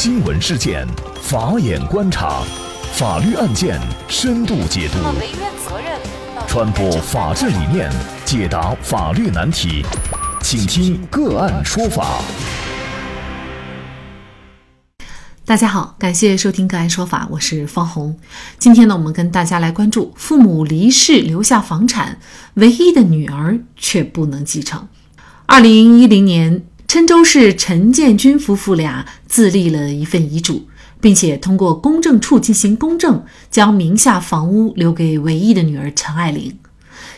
新闻事件，法眼观察，法律案件深度解读，传播法治理念，解答法律难题，请听个案说法。大家好，感谢收听个案说法，我是方红。今天呢，我们跟大家来关注父母离世留下房产，唯一的女儿却不能继承。二零一零年。郴州市陈建军夫妇俩自立了一份遗嘱，并且通过公证处进行公证，将名下房屋留给唯一的女儿陈爱玲。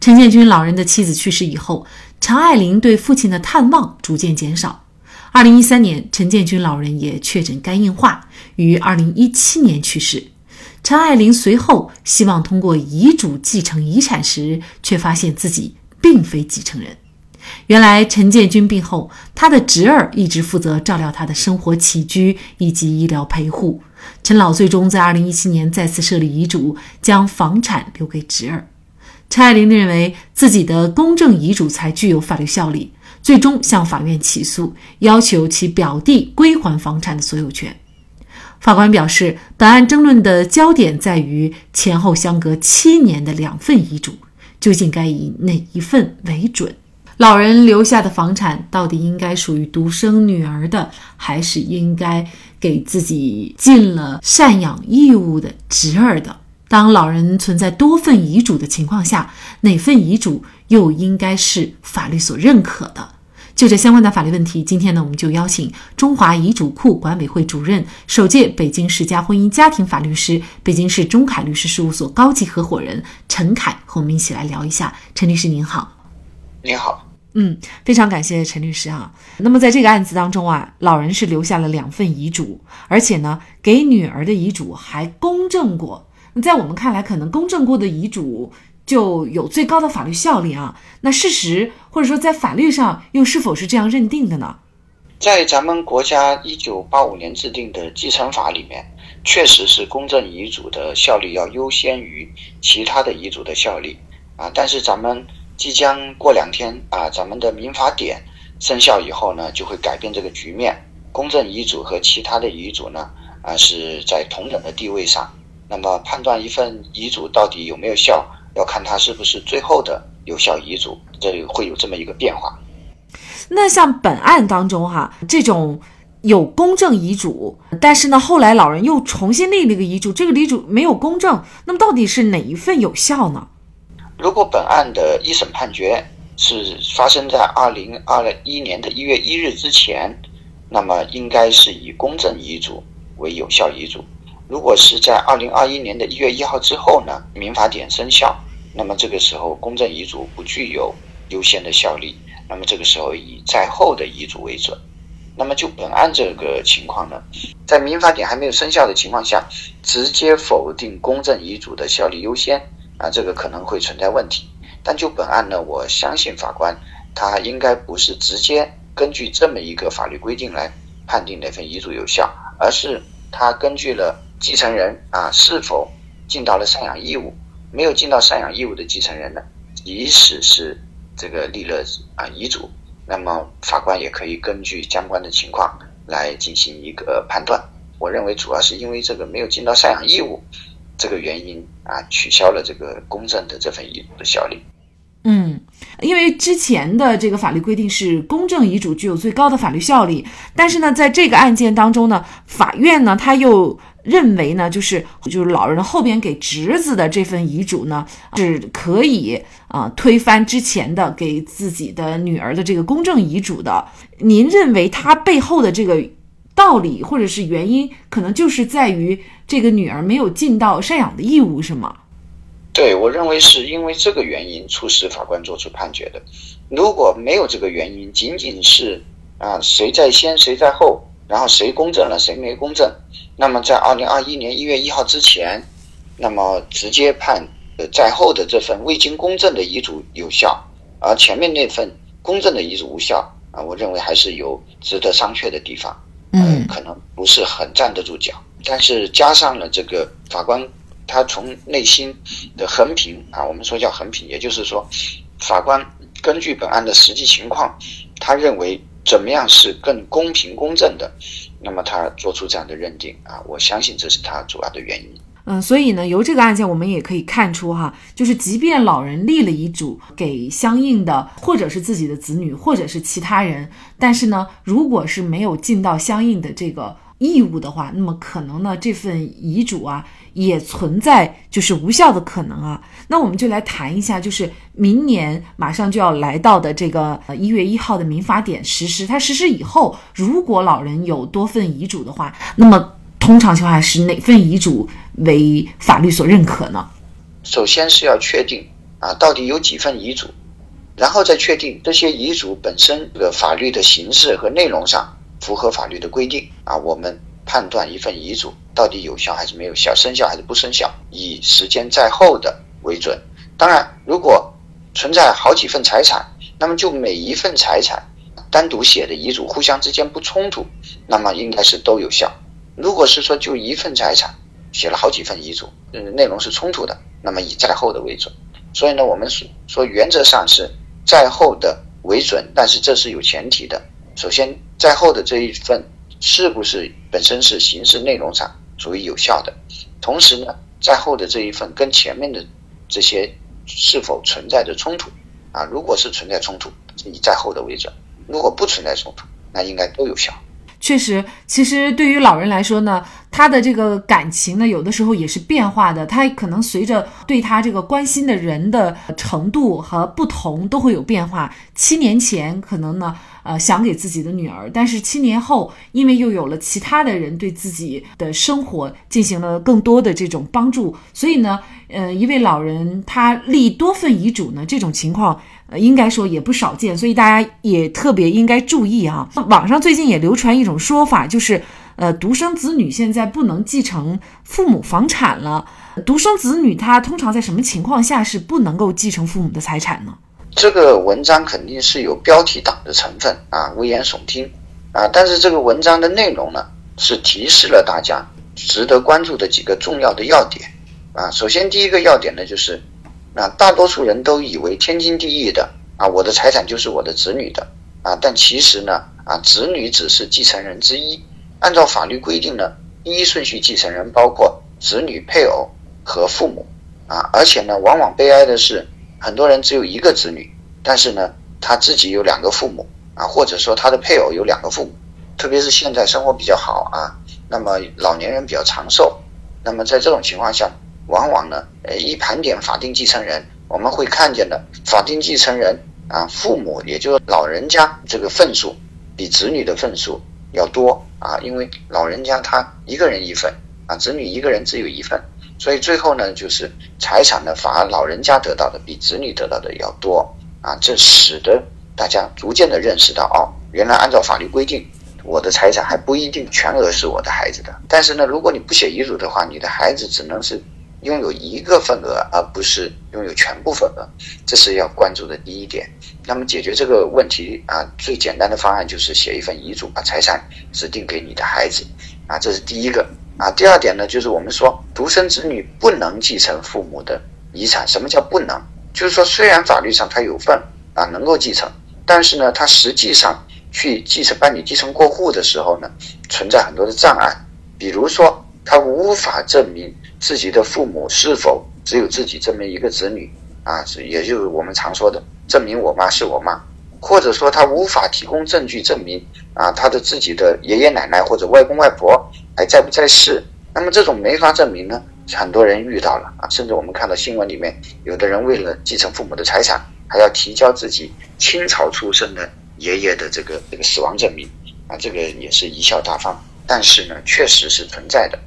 陈建军老人的妻子去世以后，陈爱玲对父亲的探望逐渐减少。二零一三年，陈建军老人也确诊肝硬化，于二零一七年去世。陈爱玲随后希望通过遗嘱继承遗产时，却发现自己并非继承人。原来陈建军病后，他的侄儿一直负责照料他的生活起居以及医疗陪护。陈老最终在二零一七年再次设立遗嘱，将房产留给侄儿。陈爱玲认为自己的公证遗嘱才具有法律效力，最终向法院起诉，要求其表弟归还房产的所有权。法官表示，本案争论的焦点在于前后相隔七年的两份遗嘱，究竟该以哪一份为准？老人留下的房产到底应该属于独生女儿的，还是应该给自己尽了赡养义务的侄儿的？当老人存在多份遗嘱的情况下，哪份遗嘱又应该是法律所认可的？就这相关的法律问题，今天呢，我们就邀请中华遗嘱库管委会主任、首届北京市家婚姻家庭法律师、北京市中凯律师事务所高级合伙人陈凯和我们一起来聊一下。陈律师您好。你好，嗯，非常感谢陈律师啊。那么在这个案子当中啊，老人是留下了两份遗嘱，而且呢，给女儿的遗嘱还公证过。那在我们看来，可能公证过的遗嘱就有最高的法律效力啊。那事实或者说在法律上又是否是这样认定的呢？在咱们国家一九八五年制定的继承法里面，确实是公证遗嘱的效力要优先于其他的遗嘱的效力啊。但是咱们即将过两天啊，咱们的民法典生效以后呢，就会改变这个局面。公证遗嘱和其他的遗嘱呢，啊是在同等的地位上。那么判断一份遗嘱到底有没有效，要看它是不是最后的有效遗嘱，这会有这么一个变化。那像本案当中哈，这种有公证遗嘱，但是呢后来老人又重新立了一个遗嘱，这个遗嘱没有公证，那么到底是哪一份有效呢？如果本案的一审判决是发生在二零二一年的一月一日之前，那么应该是以公证遗嘱为有效遗嘱。如果是在二零二一年的一月一号之后呢，民法典生效，那么这个时候公证遗嘱不具有优先的效力，那么这个时候以在后的遗嘱为准。那么就本案这个情况呢，在民法典还没有生效的情况下，直接否定公证遗嘱的效力优先。啊，这个可能会存在问题，但就本案呢，我相信法官他应该不是直接根据这么一个法律规定来判定哪份遗嘱有效，而是他根据了继承人啊是否尽到了赡养义务，没有尽到赡养义务的继承人呢，即使是这个立了啊遗嘱，那么法官也可以根据相关的情况来进行一个判断。我认为主要是因为这个没有尽到赡养义务。这个原因啊，取消了这个公证的这份遗嘱的效力。嗯，因为之前的这个法律规定是公证遗嘱具有最高的法律效力，但是呢，在这个案件当中呢，法院呢他又认为呢，就是 就是老人后边给侄子的这份遗嘱呢是可以啊推翻之前的给自己的女儿的这个公证遗嘱的。您认为他背后的这个？道理或者是原因，可能就是在于这个女儿没有尽到赡养的义务，是吗？对，我认为是因为这个原因促使法官作出判决的。如果没有这个原因，仅仅是啊谁在先谁在后，然后谁公证了谁没公证，那么在二零二一年一月一号之前，那么直接判呃在后的这份未经公证的遗嘱有效，而前面那份公证的遗嘱无效啊，我认为还是有值得商榷的地方。嗯，可能不是很站得住脚，但是加上了这个法官，他从内心的横评啊，我们说叫横评，也就是说，法官根据本案的实际情况，他认为怎么样是更公平公正的，那么他做出这样的认定啊，我相信这是他主要的原因。嗯，所以呢，由这个案件我们也可以看出哈，就是即便老人立了遗嘱给相应的，或者是自己的子女，或者是其他人，但是呢，如果是没有尽到相应的这个义务的话，那么可能呢，这份遗嘱啊也存在就是无效的可能啊。那我们就来谈一下，就是明年马上就要来到的这个一月一号的民法典实施，它实施以后，如果老人有多份遗嘱的话，那么。通常情况下是哪份遗嘱为法律所认可呢？首先是要确定啊，到底有几份遗嘱，然后再确定这些遗嘱本身的法律的形式和内容上符合法律的规定啊。我们判断一份遗嘱到底有效还是没有效，生效还是不生效，以时间在后的为准。当然，如果存在好几份财产，那么就每一份财产单独写的遗嘱互相之间不冲突，那么应该是都有效。如果是说就一份财产写了好几份遗嘱，嗯，内容是冲突的，那么以在后的为准。所以呢，我们说说原则上是在后的为准，但是这是有前提的。首先，在后的这一份是不是本身是形式内容上属于有效的？同时呢，在后的这一份跟前面的这些是否存在着冲突？啊，如果是存在冲突，以在后的为准；如果不存在冲突，那应该都有效。确实，其实对于老人来说呢，他的这个感情呢，有的时候也是变化的。他可能随着对他这个关心的人的程度和不同，都会有变化。七年前可能呢，呃，想给自己的女儿，但是七年后，因为又有了其他的人对自己的生活进行了更多的这种帮助，所以呢，呃，一位老人他立多份遗嘱呢，这种情况。呃，应该说也不少见，所以大家也特别应该注意啊。网上最近也流传一种说法，就是呃，独生子女现在不能继承父母房产了。独生子女他通常在什么情况下是不能够继承父母的财产呢？这个文章肯定是有标题党的成分啊，危言耸听啊。但是这个文章的内容呢，是提示了大家值得关注的几个重要的要点啊。首先第一个要点呢，就是。啊，大多数人都以为天经地义的啊，我的财产就是我的子女的啊，但其实呢，啊，子女只是继承人之一。按照法律规定呢，第一顺序继承人包括子女、配偶和父母啊，而且呢，往往悲哀的是，很多人只有一个子女，但是呢，他自己有两个父母啊，或者说他的配偶有两个父母，特别是现在生活比较好啊，那么老年人比较长寿，那么在这种情况下。往往呢，呃，一盘点法定继承人，我们会看见的法定继承人啊，父母也就是老人家这个份数比子女的份数要多啊，因为老人家他一个人一份啊，子女一个人只有一份，所以最后呢，就是财产呢，反而老人家得到的比子女得到的要多啊，这使得大家逐渐的认识到，哦，原来按照法律规定，我的财产还不一定全额是我的孩子的，但是呢，如果你不写遗嘱的话，你的孩子只能是。拥有一个份额，而不是拥有全部份额，这是要关注的第一点。那么解决这个问题啊，最简单的方案就是写一份遗嘱，把财产指定给你的孩子啊，这是第一个啊。第二点呢，就是我们说独生子女不能继承父母的遗产。什么叫不能？就是说虽然法律上他有份啊，能够继承，但是呢，他实际上去继承办理继承过户的时候呢，存在很多的障碍，比如说他无法证明。自己的父母是否只有自己这么一个子女啊？也就是我们常说的证明我妈是我妈，或者说他无法提供证据证明啊，他的自己的爷爷奶奶或者外公外婆还在不在世？那么这种没法证明呢？很多人遇到了啊，甚至我们看到新闻里面，有的人为了继承父母的财产，还要提交自己清朝出生的爷爷的这个这个死亡证明啊，这个也是贻笑大方。但是呢，确实是存在的。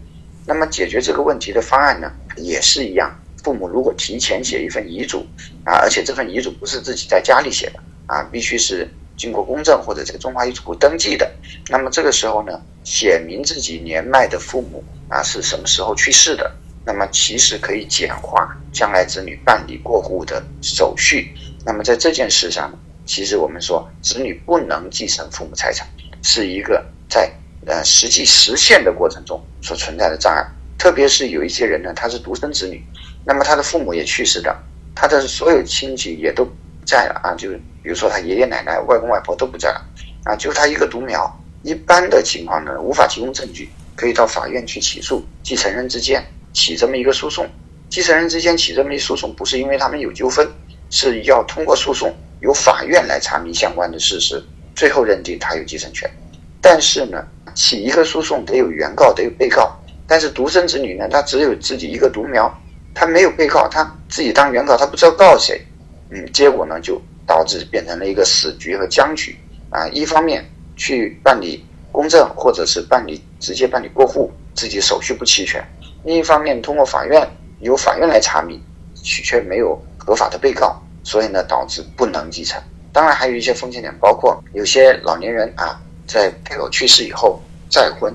那么解决这个问题的方案呢，也是一样。父母如果提前写一份遗嘱啊，而且这份遗嘱不是自己在家里写的啊，必须是经过公证或者这个中华遗嘱部登记的。那么这个时候呢，写明自己年迈的父母啊是什么时候去世的，那么其实可以简化将来子女办理过户的手续。那么在这件事上，其实我们说子女不能继承父母财产，是一个在。呃，实际实现的过程中所存在的障碍，特别是有一些人呢，他是独生子女，那么他的父母也去世了，他的所有亲戚也都不在了啊，就是比如说他爷爷奶奶、外公外婆都不在了，啊，就是他一个独苗。一般的情况呢，无法提供证据，可以到法院去起诉继承人之间起这么一个诉讼。继承人之间起这么一诉讼，不是因为他们有纠纷，是要通过诉讼由法院来查明相关的事实，最后认定他有继承权。但是呢，起一个诉讼得有原告，得有被告。但是独生子女呢，他只有自己一个独苗，他没有被告，他自己当原告，他不知道告谁。嗯，结果呢，就导致变成了一个死局和僵局啊。一方面去办理公证，或者是办理直接办理过户，自己手续不齐全；另一方面，通过法院由法院来查明，却没有合法的被告，所以呢，导致不能继承。当然，还有一些风险点，包括有些老年人啊，在配偶去世以后再婚，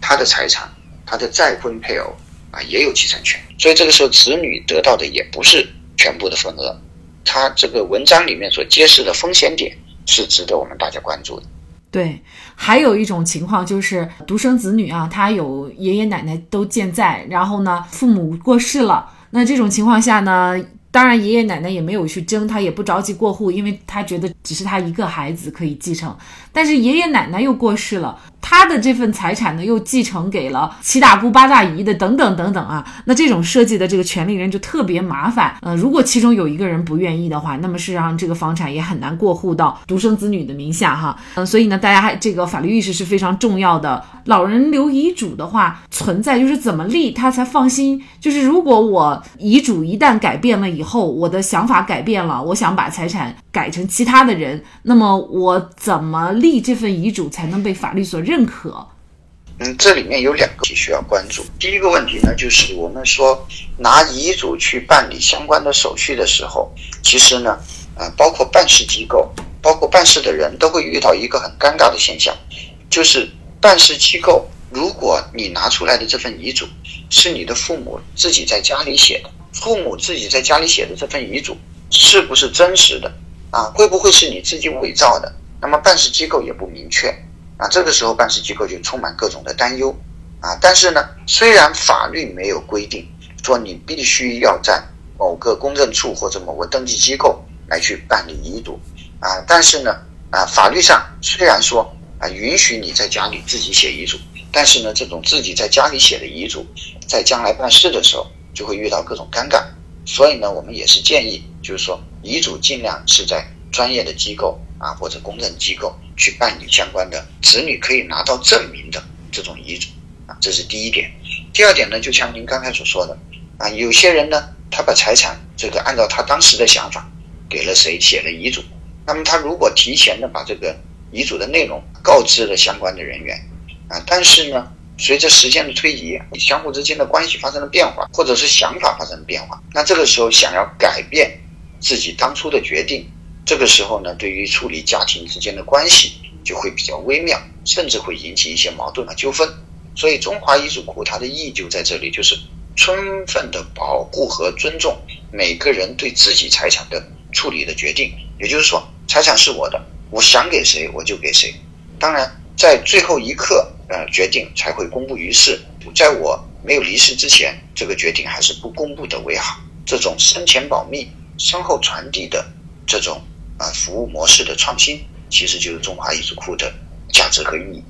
他的财产，他的再婚配偶啊也有继承权，所以这个时候子女得到的也不是全部的份额。他这个文章里面所揭示的风险点是值得我们大家关注的。对，还有一种情况就是独生子女啊，他有爷爷奶奶都健在，然后呢，父母过世了，那这种情况下呢，当然爷爷奶奶也没有去争，他也不着急过户，因为他觉得只是他一个孩子可以继承，但是爷爷奶奶又过世了。他的这份财产呢，又继承给了七大姑八大姨的等等等等啊，那这种设计的这个权利人就特别麻烦。呃，如果其中有一个人不愿意的话，那么事实上这个房产也很难过户到独生子女的名下哈。嗯，所以呢，大家还这个法律意识是非常重要的。老人留遗嘱的话，存在就是怎么立他才放心。就是如果我遗嘱一旦改变了以后，我的想法改变了，我想把财产改成其他的人，那么我怎么立这份遗嘱才能被法律所认？认可，嗯，这里面有两个需要关注。第一个问题呢，就是我们说拿遗嘱去办理相关的手续的时候，其实呢，啊，包括办事机构，包括办事的人都会遇到一个很尴尬的现象，就是办事机构，如果你拿出来的这份遗嘱是你的父母自己在家里写的，父母自己在家里写的这份遗嘱是不是真实的？啊，会不会是你自己伪造的？那么办事机构也不明确。这个时候办事机构就充满各种的担忧，啊，但是呢，虽然法律没有规定说你必须要在某个公证处或者某个登记机构来去办理遗嘱，啊，但是呢，啊，法律上虽然说啊允许你在家里自己写遗嘱，但是呢，这种自己在家里写的遗嘱，在将来办事的时候就会遇到各种尴尬，所以呢，我们也是建议，就是说遗嘱尽量是在专业的机构啊或者公证机构。去办理相关的子女可以拿到证明的这种遗嘱啊，这是第一点。第二点呢，就像您刚才所说的啊，有些人呢，他把财产这个按照他当时的想法给了谁写了遗嘱，那么他如果提前的把这个遗嘱的内容告知了相关的人员啊，但是呢，随着时间的推移，相互之间的关系发生了变化，或者是想法发生了变化，那这个时候想要改变自己当初的决定。这个时候呢，对于处理家庭之间的关系就会比较微妙，甚至会引起一些矛盾和纠纷。所以，中华遗嘱库它的意义就在这里，就是充分的保护和尊重每个人对自己财产的处理的决定。也就是说，财产是我的，我想给谁我就给谁。当然，在最后一刻，呃，决定才会公布于世。在我没有离世之前，这个决定还是不公布的为好。这种生前保密、身后传递的这种。啊，服务模式的创新其实就是中华遗嘱库的价值和意义。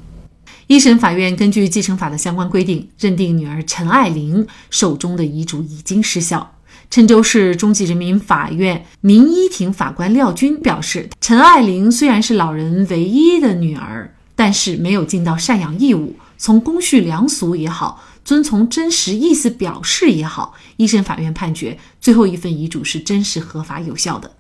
一审法院根据继承法的相关规定，认定女儿陈爱玲手中的遗嘱已经失效。郴州市中级人民法院民一庭法官廖军表示，陈爱玲虽然是老人唯一的女儿，但是没有尽到赡养义务，从公序良俗也好，遵从真实意思表示也好，一审法院判决最后一份遗嘱是真实合法有效的。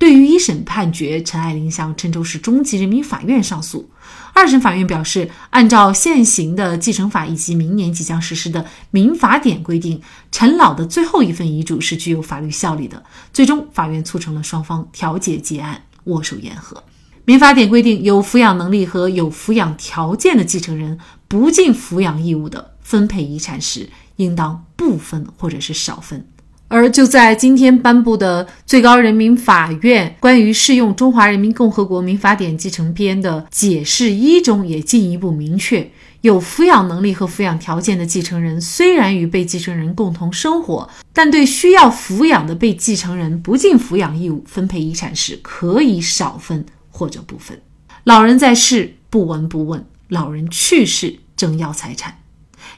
对于一审判决，陈爱玲向郴州市中级人民法院上诉。二审法院表示，按照现行的继承法以及明年即将实施的民法典规定，陈老的最后一份遗嘱是具有法律效力的。最终，法院促成了双方调解结案，握手言和。民法典规定，有抚养能力和有抚养条件的继承人不尽抚养义务的，分配遗产时应当不分或者是少分。而就在今天颁布的最高人民法院关于适用《中华人民共和国民法典继承编》的解释一中，也进一步明确，有抚养能力和抚养条件的继承人，虽然与被继承人共同生活，但对需要抚养的被继承人不尽抚养义务，分配遗产时可以少分或者不分。老人在世不闻不问，老人去世争要财产。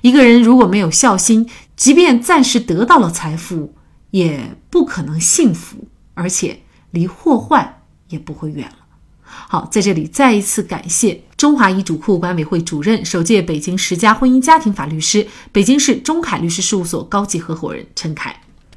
一个人如果没有孝心，即便暂时得到了财富，也不可能幸福，而且离祸患也不会远了。好，在这里再一次感谢中华遗嘱库管委会主任、首届北京十佳婚姻家庭法律师、北京市中凯律师事务所高级合伙人陈凯。